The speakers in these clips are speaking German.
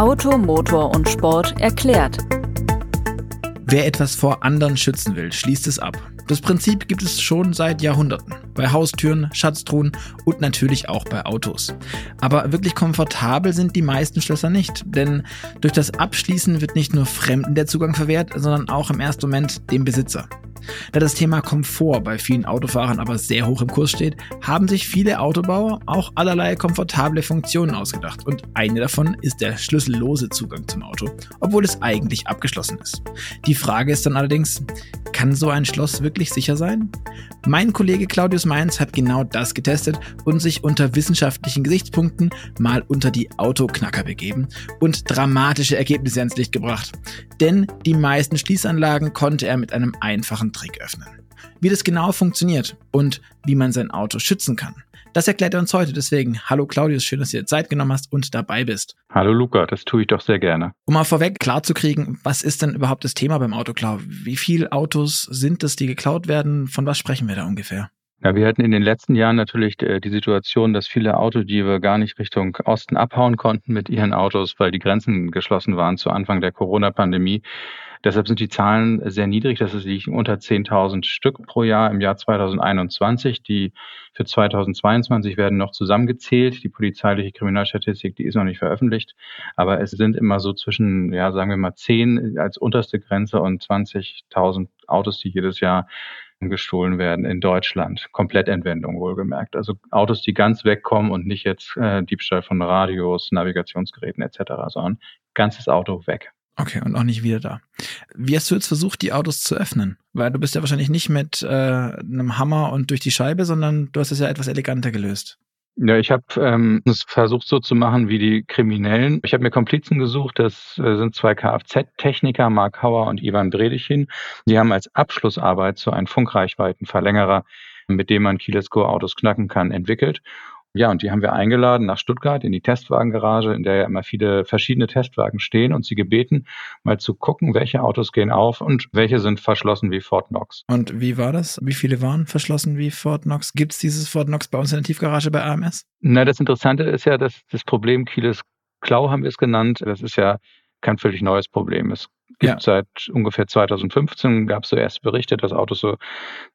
Auto, Motor und Sport erklärt. Wer etwas vor anderen schützen will, schließt es ab. Das Prinzip gibt es schon seit Jahrhunderten. Bei Haustüren, Schatztruhen und natürlich auch bei Autos. Aber wirklich komfortabel sind die meisten Schlösser nicht, denn durch das Abschließen wird nicht nur Fremden der Zugang verwehrt, sondern auch im ersten Moment dem Besitzer. Da das Thema Komfort bei vielen Autofahrern aber sehr hoch im Kurs steht, haben sich viele Autobauer auch allerlei komfortable Funktionen ausgedacht und eine davon ist der schlüssellose Zugang zum Auto, obwohl es eigentlich abgeschlossen ist. Die Frage ist dann allerdings, kann so ein Schloss wirklich sicher sein? Mein Kollege Claudius Mainz hat genau das getestet und sich unter wissenschaftlichen Gesichtspunkten mal unter die Autoknacker begeben und dramatische Ergebnisse ans Licht gebracht. Denn die meisten Schließanlagen konnte er mit einem einfachen Trick öffnen. Wie das genau funktioniert und wie man sein Auto schützen kann, das erklärt er uns heute. Deswegen, hallo Claudius, schön, dass du dir Zeit genommen hast und dabei bist. Hallo Luca, das tue ich doch sehr gerne. Um mal vorweg klarzukriegen, was ist denn überhaupt das Thema beim Autoklau? Wie viele Autos sind es, die geklaut werden? Von was sprechen wir da ungefähr? Ja, wir hatten in den letzten Jahren natürlich äh, die Situation, dass viele Autodiebe gar nicht Richtung Osten abhauen konnten mit ihren Autos, weil die Grenzen geschlossen waren zu Anfang der Corona-Pandemie. Deshalb sind die Zahlen sehr niedrig. Das liegen unter 10.000 Stück pro Jahr im Jahr 2021. Die für 2022 werden noch zusammengezählt. Die polizeiliche Kriminalstatistik, die ist noch nicht veröffentlicht. Aber es sind immer so zwischen, ja, sagen wir mal 10 als unterste Grenze und 20.000 Autos, die jedes Jahr gestohlen werden in Deutschland. Komplettentwendung wohlgemerkt. Also Autos, die ganz wegkommen und nicht jetzt äh, Diebstahl von Radios, Navigationsgeräten etc., sondern ganzes Auto weg. Okay, und auch nicht wieder da. Wie hast du jetzt versucht, die Autos zu öffnen? Weil du bist ja wahrscheinlich nicht mit äh, einem Hammer und durch die Scheibe, sondern du hast es ja etwas eleganter gelöst. Ja, ich habe ähm, es versucht so zu machen wie die Kriminellen. Ich habe mir Komplizen gesucht, das äh, sind zwei Kfz-Techniker, Mark Hauer und Ivan Bredichin. Die haben als Abschlussarbeit so einen Funkreichweitenverlängerer, mit dem man Keyless-Go-Autos knacken kann, entwickelt. Ja, und die haben wir eingeladen nach Stuttgart in die Testwagengarage, in der ja immer viele verschiedene Testwagen stehen und sie gebeten, mal zu gucken, welche Autos gehen auf und welche sind verschlossen wie Fort Knox. Und wie war das? Wie viele waren verschlossen wie Fort Knox? Gibt es dieses Fort Knox bei uns in der Tiefgarage bei AMS? Na, das Interessante ist ja, dass das Problem Kieles Klau haben wir es genannt. Das ist ja kein völlig neues Problem. Es gibt ja. seit ungefähr 2015 gab es so erste Berichte, dass Autos so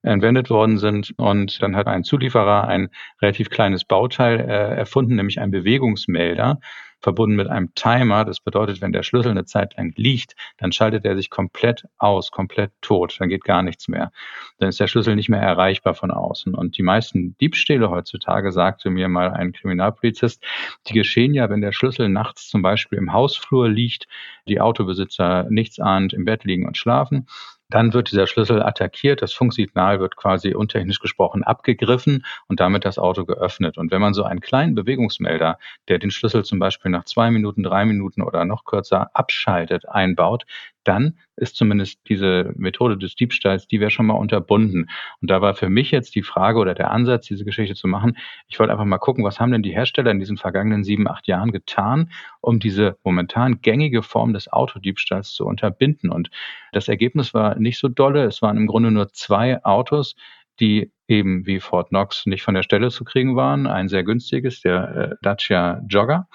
entwendet worden sind und dann hat ein Zulieferer ein relativ kleines Bauteil äh, erfunden, nämlich ein Bewegungsmelder, verbunden mit einem Timer. Das bedeutet, wenn der Schlüssel eine Zeit lang liegt, dann schaltet er sich komplett aus, komplett tot. Dann geht gar nichts mehr. Dann ist der Schlüssel nicht mehr erreichbar von außen. Und die meisten Diebstähle heutzutage, sagte mir mal ein Kriminalpolizist, die geschehen ja, wenn der Schlüssel nachts zum Beispiel im Hausflur liegt, die Autobesitzer nichts ahnt, im Bett liegen und schlafen. Dann wird dieser Schlüssel attackiert, das Funksignal wird quasi untechnisch gesprochen abgegriffen und damit das Auto geöffnet. Und wenn man so einen kleinen Bewegungsmelder, der den Schlüssel zum Beispiel nach zwei Minuten, drei Minuten oder noch kürzer abschaltet, einbaut, dann ist zumindest diese Methode des Diebstahls, die wäre schon mal unterbunden. Und da war für mich jetzt die Frage oder der Ansatz, diese Geschichte zu machen, ich wollte einfach mal gucken, was haben denn die Hersteller in diesen vergangenen sieben, acht Jahren getan, um diese momentan gängige Form des Autodiebstahls zu unterbinden. Und das Ergebnis war nicht so dolle. Es waren im Grunde nur zwei Autos, die eben wie Fort Knox nicht von der Stelle zu kriegen waren. Ein sehr günstiges, der äh, Dacia Jogger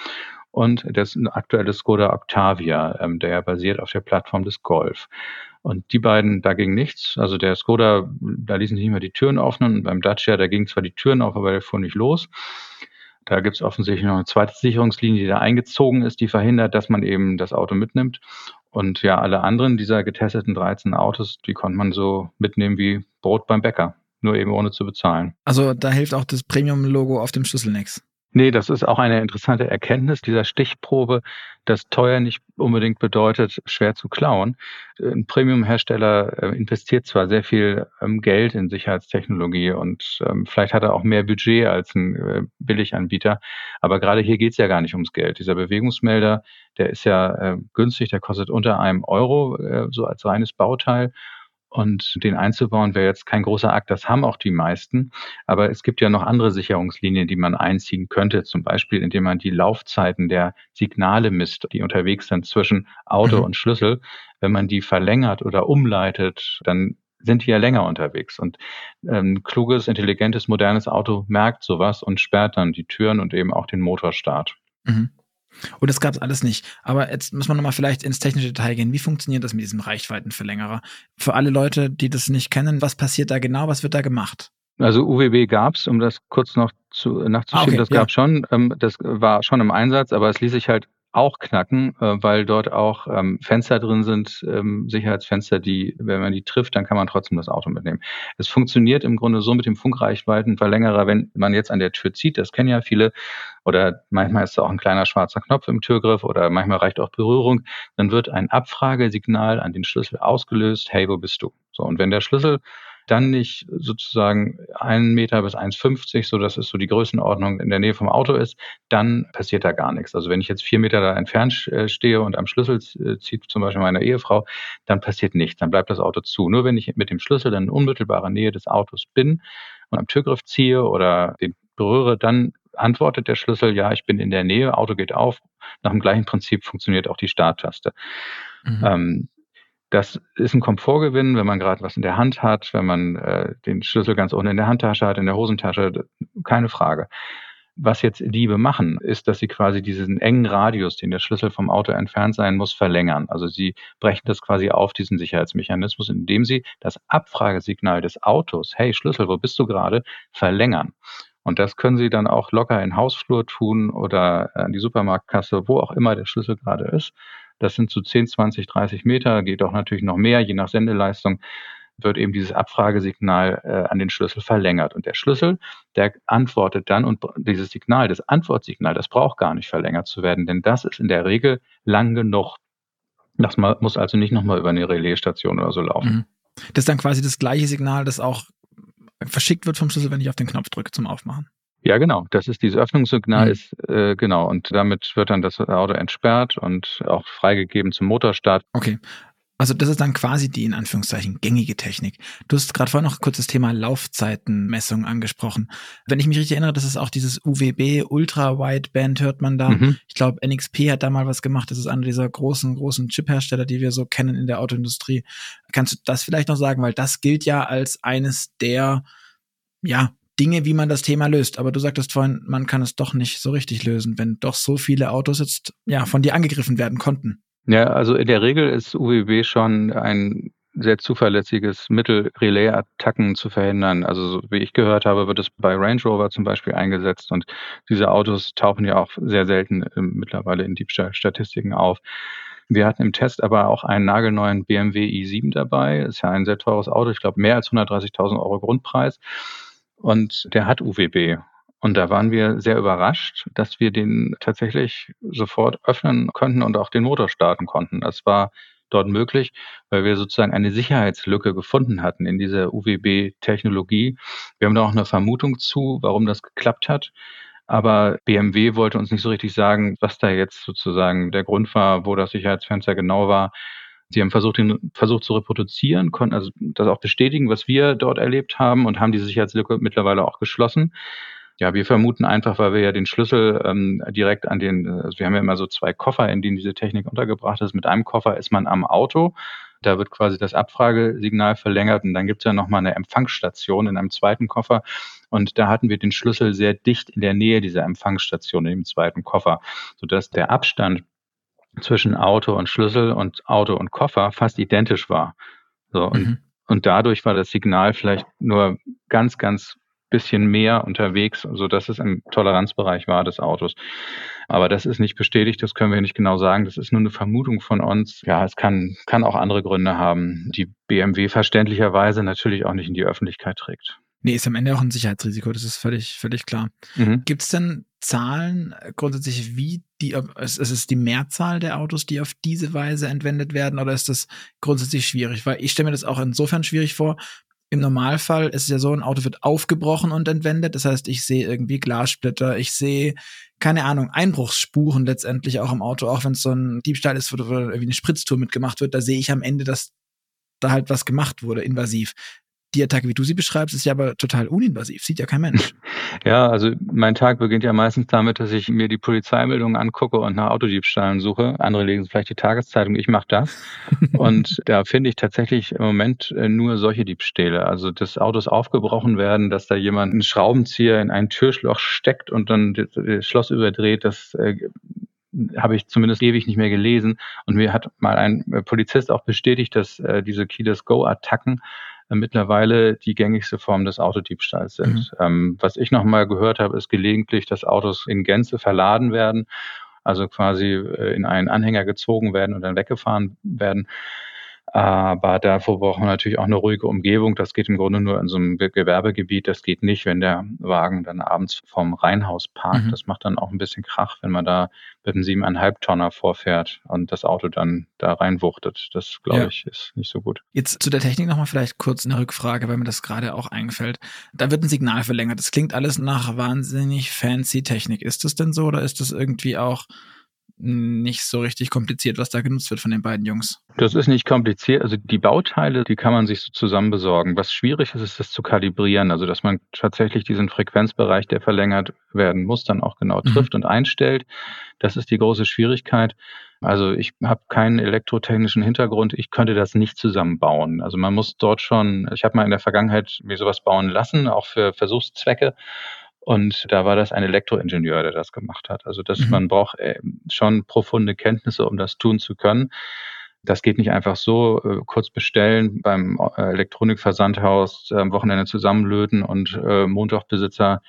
und das aktuelle Skoda Octavia, ähm, der basiert auf der Plattform des Golf. Und die beiden, da ging nichts. Also der Skoda, da ließen sich nicht mehr die Türen öffnen. Und beim Dacia, da gingen zwar die Türen auf, aber der fuhr nicht los. Da gibt es offensichtlich noch eine zweite Sicherungslinie, die da eingezogen ist, die verhindert, dass man eben das Auto mitnimmt. Und ja, alle anderen dieser getesteten 13 Autos, die konnte man so mitnehmen wie Brot beim Bäcker, nur eben ohne zu bezahlen. Also da hilft auch das Premium-Logo auf dem Schlüssel nichts. Nee, das ist auch eine interessante Erkenntnis dieser Stichprobe, dass teuer nicht unbedingt bedeutet, schwer zu klauen. Ein Premium-Hersteller äh, investiert zwar sehr viel ähm, Geld in Sicherheitstechnologie und ähm, vielleicht hat er auch mehr Budget als ein äh, Billiganbieter, aber gerade hier geht es ja gar nicht ums Geld. Dieser Bewegungsmelder, der ist ja äh, günstig, der kostet unter einem Euro, so als reines Bauteil und den einzubauen wäre jetzt kein großer Akt. Das haben auch die meisten. Aber es gibt ja noch andere Sicherungslinien, die man einziehen könnte. Zum Beispiel, indem man die Laufzeiten der Signale misst, die unterwegs sind zwischen Auto mhm. und Schlüssel. Wenn man die verlängert oder umleitet, dann sind die ja länger unterwegs. Und ein ähm, kluges, intelligentes, modernes Auto merkt sowas und sperrt dann die Türen und eben auch den Motorstart. Mhm. Und das gab es alles nicht. Aber jetzt muss man nochmal vielleicht ins technische Detail gehen. Wie funktioniert das mit diesem Reichweitenverlängerer? Für alle Leute, die das nicht kennen, was passiert da genau? Was wird da gemacht? Also UWB gab es, um das kurz noch zu, nachzuschieben, ah, okay, das gab ja. schon. Ähm, das war schon im Einsatz, aber es ließ sich halt auch knacken, äh, weil dort auch ähm, Fenster drin sind, ähm, Sicherheitsfenster, die, wenn man die trifft, dann kann man trotzdem das Auto mitnehmen. Es funktioniert im Grunde so mit dem Funkreichweitenverlängerer, wenn man jetzt an der Tür zieht, das kennen ja viele, oder manchmal ist da auch ein kleiner schwarzer Knopf im Türgriff oder manchmal reicht auch Berührung, dann wird ein Abfragesignal an den Schlüssel ausgelöst, hey, wo bist du? So, und wenn der Schlüssel dann nicht sozusagen einen Meter bis 1,50, so das ist so die Größenordnung in der Nähe vom Auto ist, dann passiert da gar nichts. Also wenn ich jetzt vier Meter da entfernt äh, stehe und am Schlüssel äh, zieht zum Beispiel meine Ehefrau, dann passiert nichts, dann bleibt das Auto zu. Nur wenn ich mit dem Schlüssel dann in unmittelbarer Nähe des Autos bin und am Türgriff ziehe oder den berühre, dann antwortet der Schlüssel, ja, ich bin in der Nähe, Auto geht auf. Nach dem gleichen Prinzip funktioniert auch die Starttaste. Mhm. Ähm, das ist ein Komfortgewinn, wenn man gerade was in der Hand hat, wenn man äh, den Schlüssel ganz unten in der Handtasche hat, in der Hosentasche, keine Frage. Was jetzt Diebe machen, ist, dass sie quasi diesen engen Radius, den der Schlüssel vom Auto entfernt sein muss, verlängern. Also sie brechen das quasi auf, diesen Sicherheitsmechanismus, indem sie das Abfragesignal des Autos, hey Schlüssel, wo bist du gerade, verlängern. Und das können Sie dann auch locker in Hausflur tun oder an die Supermarktkasse, wo auch immer der Schlüssel gerade ist. Das sind so 10, 20, 30 Meter, geht auch natürlich noch mehr, je nach Sendeleistung wird eben dieses Abfragesignal äh, an den Schlüssel verlängert. Und der Schlüssel, der antwortet dann und dieses Signal, das Antwortsignal, das braucht gar nicht verlängert zu werden, denn das ist in der Regel lang genug. Das muss also nicht nochmal über eine Relaisstation oder so laufen. Mhm. Das ist dann quasi das gleiche Signal, das auch verschickt wird vom Schlüssel, wenn ich auf den Knopf drücke zum Aufmachen. Ja, genau. Das ist dieses Öffnungssignal mhm. ist äh, genau und damit wird dann das Auto entsperrt und auch freigegeben zum Motorstart. Okay. Also das ist dann quasi die in Anführungszeichen gängige Technik. Du hast gerade vorhin noch kurz das Thema Laufzeitenmessung angesprochen. Wenn ich mich richtig erinnere, das ist auch dieses UWB Ultra Wideband hört man da. Mhm. Ich glaube NXP hat da mal was gemacht. Das ist einer dieser großen großen Chip-Hersteller, die wir so kennen in der Autoindustrie. Kannst du das vielleicht noch sagen, weil das gilt ja als eines der ja Dinge, wie man das Thema löst. Aber du sagtest vorhin, man kann es doch nicht so richtig lösen, wenn doch so viele Autos jetzt ja von dir angegriffen werden konnten. Ja, also in der Regel ist UWB schon ein sehr zuverlässiges Mittel, Relay-Attacken zu verhindern. Also so wie ich gehört habe, wird es bei Range Rover zum Beispiel eingesetzt und diese Autos tauchen ja auch sehr selten äh, mittlerweile in Diebstahlstatistiken auf. Wir hatten im Test aber auch einen nagelneuen BMW i7 dabei. Ist ja ein sehr teures Auto, ich glaube mehr als 130.000 Euro Grundpreis und der hat UWB. Und da waren wir sehr überrascht, dass wir den tatsächlich sofort öffnen konnten und auch den Motor starten konnten. Das war dort möglich, weil wir sozusagen eine Sicherheitslücke gefunden hatten in dieser UWB-Technologie. Wir haben da auch eine Vermutung zu, warum das geklappt hat. Aber BMW wollte uns nicht so richtig sagen, was da jetzt sozusagen der Grund war, wo das Sicherheitsfenster genau war. Sie haben versucht, den Versuch zu reproduzieren, konnten also das auch bestätigen, was wir dort erlebt haben und haben diese Sicherheitslücke mittlerweile auch geschlossen. Ja, wir vermuten einfach, weil wir ja den Schlüssel ähm, direkt an den, also wir haben ja immer so zwei Koffer, in denen diese Technik untergebracht ist. Mit einem Koffer ist man am Auto. Da wird quasi das Abfragesignal verlängert und dann gibt es ja nochmal eine Empfangsstation in einem zweiten Koffer. Und da hatten wir den Schlüssel sehr dicht in der Nähe dieser Empfangsstation im zweiten Koffer, sodass der Abstand zwischen Auto und Schlüssel und Auto und Koffer fast identisch war. So, und, mhm. und dadurch war das Signal vielleicht nur ganz, ganz bisschen mehr unterwegs, so dass es im Toleranzbereich war des Autos. Aber das ist nicht bestätigt, das können wir nicht genau sagen. Das ist nur eine Vermutung von uns. Ja, es kann, kann auch andere Gründe haben, die BMW verständlicherweise natürlich auch nicht in die Öffentlichkeit trägt. Nee, ist am Ende auch ein Sicherheitsrisiko, das ist völlig, völlig klar. Mhm. Gibt es denn Zahlen grundsätzlich, wie die, ist es die Mehrzahl der Autos, die auf diese Weise entwendet werden, oder ist das grundsätzlich schwierig? Weil ich stelle mir das auch insofern schwierig vor. Im Normalfall ist es ja so, ein Auto wird aufgebrochen und entwendet. Das heißt, ich sehe irgendwie Glassplitter, ich sehe, keine Ahnung, Einbruchsspuren letztendlich auch im Auto, auch wenn es so ein Diebstahl ist, wo irgendwie eine Spritztour mitgemacht wird, da sehe ich am Ende, dass da halt was gemacht wurde, invasiv die Attacke, wie du sie beschreibst, ist ja aber total uninvasiv, sieht ja kein Mensch. Ja, also mein Tag beginnt ja meistens damit, dass ich mir die Polizeimeldungen angucke und nach Autodiebstahlen suche. Andere lesen vielleicht die Tageszeitung, ich mache das. und da finde ich tatsächlich im Moment äh, nur solche Diebstähle. Also dass Autos aufgebrochen werden, dass da jemand einen Schraubenzieher in ein Türschloch steckt und dann das Schloss überdreht, das äh, habe ich zumindest ewig nicht mehr gelesen. Und mir hat mal ein Polizist auch bestätigt, dass äh, diese Keyless Go-Attacken äh, mittlerweile die gängigste Form des Autodiebstahls sind. Mhm. Ähm, was ich noch mal gehört habe, ist gelegentlich, dass Autos in Gänze verladen werden, also quasi äh, in einen Anhänger gezogen werden und dann weggefahren werden. Aber davor braucht man natürlich auch eine ruhige Umgebung. Das geht im Grunde nur in so einem Gewerbegebiet. Das geht nicht, wenn der Wagen dann abends vom Reihenhaus parkt. Mhm. Das macht dann auch ein bisschen Krach, wenn man da mit einem siebeneinhalb Tonner vorfährt und das Auto dann da reinwuchtet. Das, glaube ja. ich, ist nicht so gut. Jetzt zu der Technik nochmal vielleicht kurz eine Rückfrage, weil mir das gerade auch eingefällt. Da wird ein Signal verlängert. Das klingt alles nach wahnsinnig fancy Technik. Ist das denn so oder ist das irgendwie auch nicht so richtig kompliziert, was da genutzt wird von den beiden Jungs. Das ist nicht kompliziert. Also die Bauteile, die kann man sich so zusammen besorgen. Was schwierig ist, ist das zu kalibrieren. Also dass man tatsächlich diesen Frequenzbereich, der verlängert werden muss, dann auch genau mhm. trifft mhm. und einstellt. Das ist die große Schwierigkeit. Also ich habe keinen elektrotechnischen Hintergrund. Ich könnte das nicht zusammenbauen. Also man muss dort schon, ich habe mal in der Vergangenheit mir sowas bauen lassen, auch für Versuchszwecke. Und da war das ein Elektroingenieur, der das gemacht hat. Also das, mhm. man braucht äh, schon profunde Kenntnisse, um das tun zu können. Das geht nicht einfach so äh, kurz bestellen beim äh, Elektronikversandhaus, äh, am Wochenende zusammenlöten und äh, Montagbesitzer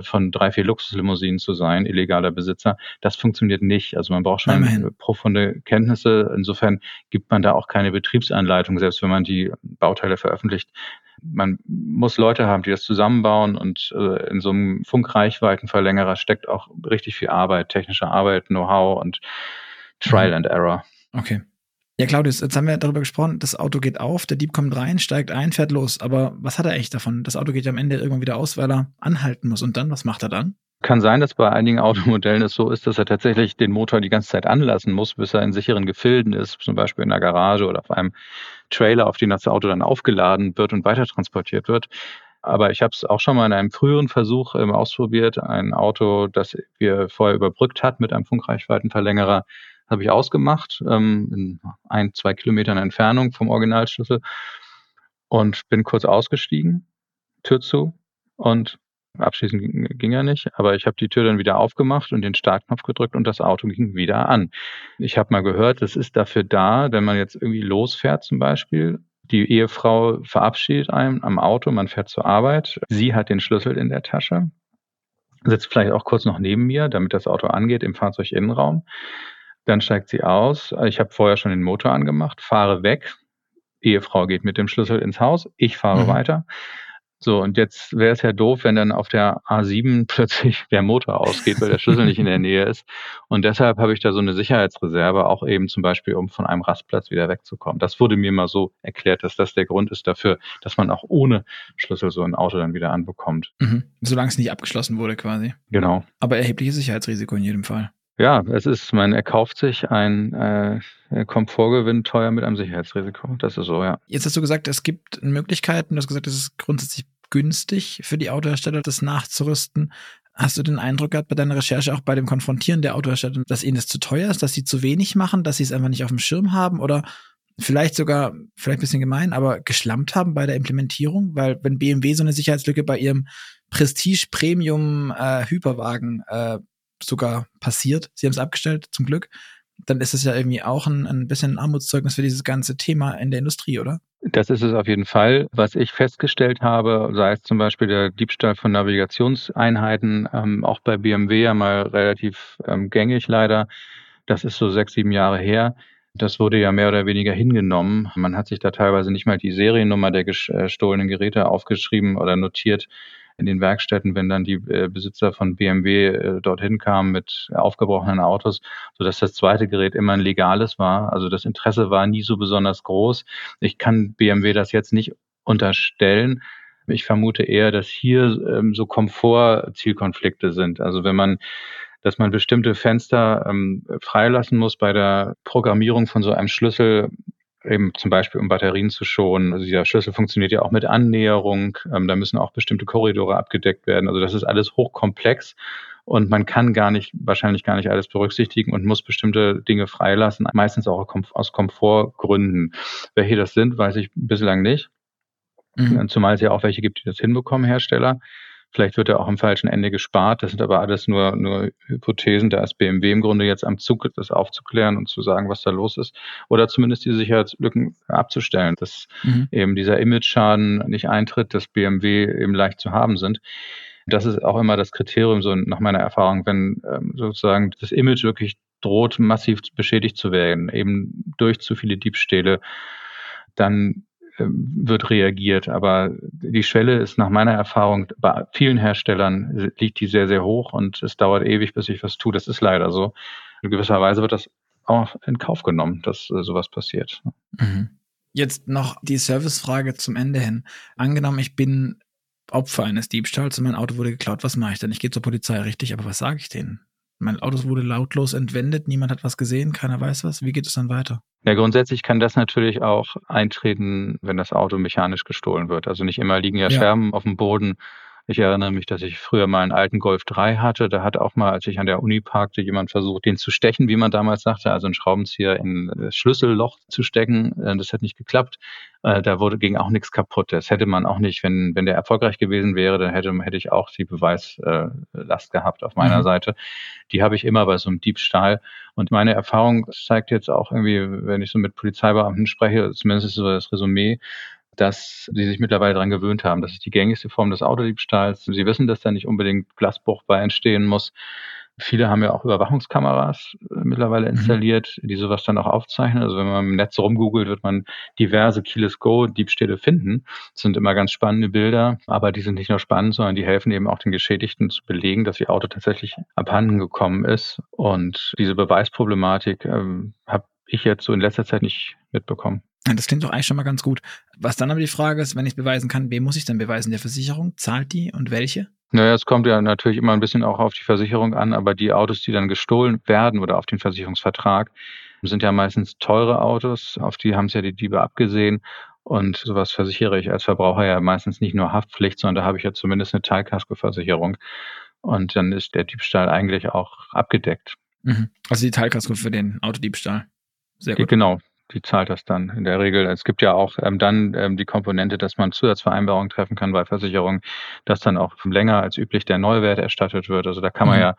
von drei, vier Luxuslimousinen zu sein, illegaler Besitzer. Das funktioniert nicht. Also man braucht schon Immerhin. profunde Kenntnisse. Insofern gibt man da auch keine Betriebsanleitung, selbst wenn man die Bauteile veröffentlicht man muss Leute haben, die das zusammenbauen und äh, in so einem Funkreichweitenverlängerer steckt auch richtig viel Arbeit, technische Arbeit, Know-how und Trial and Error. Okay. Ja, Claudius, jetzt haben wir darüber gesprochen, das Auto geht auf, der Dieb kommt rein, steigt ein, fährt los. Aber was hat er echt davon? Das Auto geht ja am Ende irgendwann wieder aus, weil er anhalten muss. Und dann, was macht er dann? Kann sein, dass bei einigen Automodellen es so ist, dass er tatsächlich den Motor die ganze Zeit anlassen muss, bis er in sicheren Gefilden ist, zum Beispiel in der Garage oder auf einem Trailer, auf den das Auto dann aufgeladen wird und weiter transportiert wird. Aber ich habe es auch schon mal in einem früheren Versuch ähm, ausprobiert. Ein Auto, das wir vorher überbrückt hat mit einem Funkreichweitenverlängerer, habe ich ausgemacht, ähm, in ein, zwei Kilometern Entfernung vom Originalschlüssel und bin kurz ausgestiegen, Tür zu und Abschließend ging, ging er nicht, aber ich habe die Tür dann wieder aufgemacht und den Startknopf gedrückt und das Auto ging wieder an. Ich habe mal gehört, das ist dafür da, wenn man jetzt irgendwie losfährt zum Beispiel. Die Ehefrau verabschiedet einen am Auto, man fährt zur Arbeit. Sie hat den Schlüssel in der Tasche, sitzt vielleicht auch kurz noch neben mir, damit das Auto angeht im Fahrzeuginnenraum. Dann steigt sie aus. Ich habe vorher schon den Motor angemacht, fahre weg. Ehefrau geht mit dem Schlüssel ins Haus, ich fahre mhm. weiter. So, und jetzt wäre es ja doof, wenn dann auf der A7 plötzlich der Motor ausgeht, weil der Schlüssel nicht in der Nähe ist. Und deshalb habe ich da so eine Sicherheitsreserve, auch eben zum Beispiel, um von einem Rastplatz wieder wegzukommen. Das wurde mir mal so erklärt, dass das der Grund ist dafür, dass man auch ohne Schlüssel so ein Auto dann wieder anbekommt. Mhm. Solange es nicht abgeschlossen wurde quasi. Genau. Aber erhebliches Sicherheitsrisiko in jedem Fall. Ja, es ist, man erkauft sich ein äh, Komfortgewinn teuer mit einem Sicherheitsrisiko. Das ist so, ja. Jetzt hast du gesagt, es gibt Möglichkeiten, du hast gesagt, es ist grundsätzlich günstig für die Autohersteller, das nachzurüsten. Hast du den Eindruck gehabt bei deiner Recherche, auch bei dem Konfrontieren der Autohersteller, dass ihnen das zu teuer ist, dass sie zu wenig machen, dass sie es einfach nicht auf dem Schirm haben oder vielleicht sogar, vielleicht ein bisschen gemein, aber geschlampt haben bei der Implementierung? Weil wenn BMW so eine Sicherheitslücke bei ihrem Prestige-Premium-Hyperwagen äh, sogar passiert, sie haben es abgestellt, zum Glück, dann ist es ja irgendwie auch ein, ein bisschen ein Armutszeugnis für dieses ganze Thema in der Industrie, oder? Das ist es auf jeden Fall. Was ich festgestellt habe, sei es zum Beispiel der Diebstahl von Navigationseinheiten, ähm, auch bei BMW ja mal relativ ähm, gängig leider. Das ist so sechs, sieben Jahre her. Das wurde ja mehr oder weniger hingenommen. Man hat sich da teilweise nicht mal die Seriennummer der gestohlenen Geräte aufgeschrieben oder notiert in den Werkstätten, wenn dann die äh, Besitzer von BMW äh, dorthin kamen mit aufgebrochenen Autos, so dass das zweite Gerät immer ein legales war. Also das Interesse war nie so besonders groß. Ich kann BMW das jetzt nicht unterstellen. Ich vermute eher, dass hier ähm, so Komfort-Zielkonflikte sind. Also wenn man dass man bestimmte Fenster ähm, freilassen muss bei der Programmierung von so einem Schlüssel, eben zum Beispiel um Batterien zu schonen. Also dieser Schlüssel funktioniert ja auch mit Annäherung. Ähm, da müssen auch bestimmte Korridore abgedeckt werden. Also das ist alles hochkomplex und man kann gar nicht, wahrscheinlich gar nicht alles berücksichtigen und muss bestimmte Dinge freilassen, meistens auch aus Komfortgründen. Welche das sind, weiß ich bislang nicht. Mhm. Zumal es ja auch welche gibt, die das hinbekommen, Hersteller. Vielleicht wird er auch am falschen Ende gespart. Das sind aber alles nur, nur Hypothesen. Da ist BMW im Grunde jetzt am Zug, das aufzuklären und zu sagen, was da los ist. Oder zumindest die Sicherheitslücken abzustellen, dass mhm. eben dieser Image-Schaden nicht eintritt, dass BMW eben leicht zu haben sind. Das ist auch immer das Kriterium, so nach meiner Erfahrung, wenn ähm, sozusagen das Image wirklich droht, massiv beschädigt zu werden, eben durch zu viele Diebstähle, dann wird reagiert. Aber die Schwelle ist nach meiner Erfahrung bei vielen Herstellern liegt die sehr, sehr hoch und es dauert ewig, bis ich was tue. Das ist leider so. In gewisser Weise wird das auch in Kauf genommen, dass äh, sowas passiert. Mhm. Jetzt noch die Servicefrage zum Ende hin. Angenommen, ich bin Opfer eines Diebstahls und mein Auto wurde geklaut, was mache ich denn? Ich gehe zur Polizei, richtig, aber was sage ich denen? Mein Auto wurde lautlos entwendet, niemand hat was gesehen, keiner weiß was. Wie geht es dann weiter? Ja, grundsätzlich kann das natürlich auch eintreten, wenn das Auto mechanisch gestohlen wird. Also nicht immer liegen ja, ja. Scherben auf dem Boden ich erinnere mich, dass ich früher mal einen alten Golf 3 hatte. Da hat auch mal, als ich an der Uni parkte, jemand versucht, den zu stechen, wie man damals sagte, also einen Schraubenzieher in das Schlüsselloch zu stecken. Äh, das hat nicht geklappt. Äh, da wurde, ging auch nichts kaputt. Das hätte man auch nicht, wenn, wenn der erfolgreich gewesen wäre, dann hätte, hätte ich auch die Beweislast gehabt auf meiner mhm. Seite. Die habe ich immer bei so einem Diebstahl. Und meine Erfahrung zeigt jetzt auch irgendwie, wenn ich so mit Polizeibeamten spreche, zumindest ist so das Resümee, dass sie sich mittlerweile daran gewöhnt haben. Das ist die gängigste Form des Autodiebstahls. Sie wissen, dass da nicht unbedingt Glasbruch bei entstehen muss. Viele haben ja auch Überwachungskameras äh, mittlerweile mhm. installiert, die sowas dann auch aufzeichnen. Also wenn man im Netz rumgoogelt, wird man diverse Keyless Go Diebstähle finden. Das sind immer ganz spannende Bilder, aber die sind nicht nur spannend, sondern die helfen eben auch den Geschädigten zu belegen, dass ihr Auto tatsächlich abhanden gekommen ist. Und diese Beweisproblematik ähm, habe ich jetzt so in letzter Zeit nicht mitbekommen. Das klingt doch eigentlich schon mal ganz gut. Was dann aber die Frage ist, wenn ich beweisen kann, wem muss ich denn beweisen? Der Versicherung? Zahlt die und welche? Naja, es kommt ja natürlich immer ein bisschen auch auf die Versicherung an, aber die Autos, die dann gestohlen werden oder auf den Versicherungsvertrag, sind ja meistens teure Autos. Auf die haben es ja die Diebe abgesehen. Und sowas versichere ich als Verbraucher ja meistens nicht nur Haftpflicht, sondern da habe ich ja zumindest eine Teilkaskoversicherung. Und dann ist der Diebstahl eigentlich auch abgedeckt. Mhm. Also die Teilkasko für den Autodiebstahl. Sehr gut. Genau, die zahlt das dann in der Regel. Es gibt ja auch ähm, dann ähm, die Komponente, dass man Zusatzvereinbarungen treffen kann bei Versicherungen, dass dann auch länger als üblich der Neuwert erstattet wird. Also da kann man mhm. ja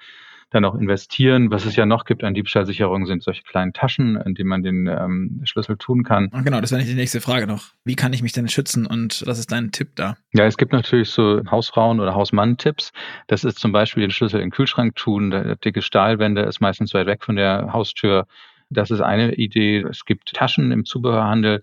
dann auch investieren. Was es ja noch gibt an Diebstahlsicherungen sind solche kleinen Taschen, in denen man den ähm, Schlüssel tun kann. Und genau, das wäre nicht die nächste Frage noch. Wie kann ich mich denn schützen und was ist dein Tipp da? Ja, es gibt natürlich so Hausfrauen- oder Hausmann-Tipps. Das ist zum Beispiel den Schlüssel in den Kühlschrank tun. Der dicke Stahlwände ist meistens weit weg von der Haustür das ist eine Idee. Es gibt Taschen im Zubehörhandel,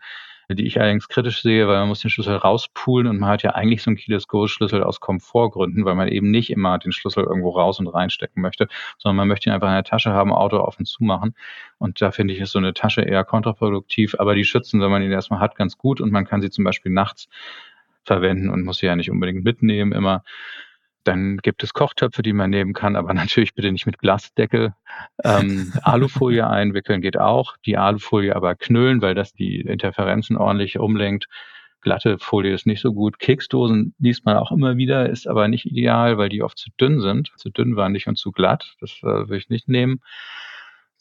die ich allerdings kritisch sehe, weil man muss den Schlüssel rauspulen und man hat ja eigentlich so einen Keyless Go Schlüssel aus Komfortgründen, weil man eben nicht immer den Schlüssel irgendwo raus und reinstecken möchte, sondern man möchte ihn einfach in der Tasche haben, Auto auf und zu machen. Und da finde ich ist so eine Tasche eher kontraproduktiv, aber die schützen, wenn man ihn erstmal hat, ganz gut und man kann sie zum Beispiel nachts verwenden und muss sie ja nicht unbedingt mitnehmen immer. Dann gibt es Kochtöpfe, die man nehmen kann, aber natürlich bitte nicht mit Glasdeckel. Ähm, Alufolie einwickeln geht auch. Die Alufolie aber knüllen, weil das die Interferenzen ordentlich umlenkt. Glatte Folie ist nicht so gut. Keksdosen liest man auch immer wieder, ist aber nicht ideal, weil die oft zu dünn sind, zu dünnwandig und zu glatt. Das äh, will ich nicht nehmen.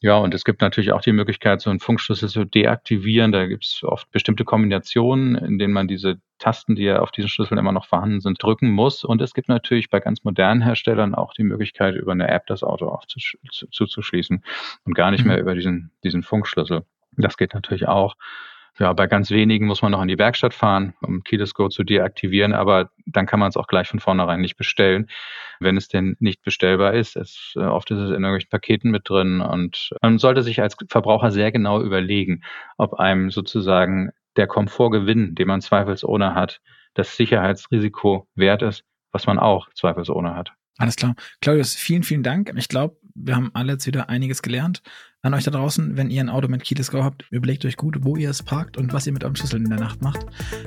Ja, und es gibt natürlich auch die Möglichkeit, so einen Funkschlüssel zu deaktivieren. Da gibt es oft bestimmte Kombinationen, in denen man diese Tasten, die ja auf diesen Schlüsseln immer noch vorhanden sind, drücken muss. Und es gibt natürlich bei ganz modernen Herstellern auch die Möglichkeit, über eine App das Auto zuzuschließen und gar nicht mehr mhm. über diesen, diesen Funkschlüssel. Das geht natürlich auch. Ja, bei ganz wenigen muss man noch in die Werkstatt fahren, um Keyless Go zu deaktivieren, aber dann kann man es auch gleich von vornherein nicht bestellen, wenn es denn nicht bestellbar ist. Es, äh, oft ist es in irgendwelchen Paketen mit drin und man sollte sich als Verbraucher sehr genau überlegen, ob einem sozusagen der Komfortgewinn, den man zweifelsohne hat, das Sicherheitsrisiko wert ist, was man auch zweifelsohne hat. Alles klar. Claudius, vielen, vielen Dank. Ich glaube, wir haben alle jetzt wieder einiges gelernt. An euch da draußen, wenn ihr ein Auto mit Keyless Go habt, überlegt euch gut, wo ihr es parkt und was ihr mit eurem Schlüssel in der Nacht macht.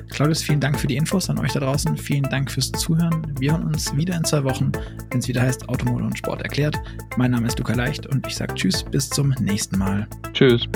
Claudius, vielen Dank für die Infos an euch da draußen. Vielen Dank fürs Zuhören. Wir hören uns wieder in zwei Wochen, wenn es wieder heißt Automode und Sport erklärt. Mein Name ist Luca Leicht und ich sage Tschüss, bis zum nächsten Mal. Tschüss.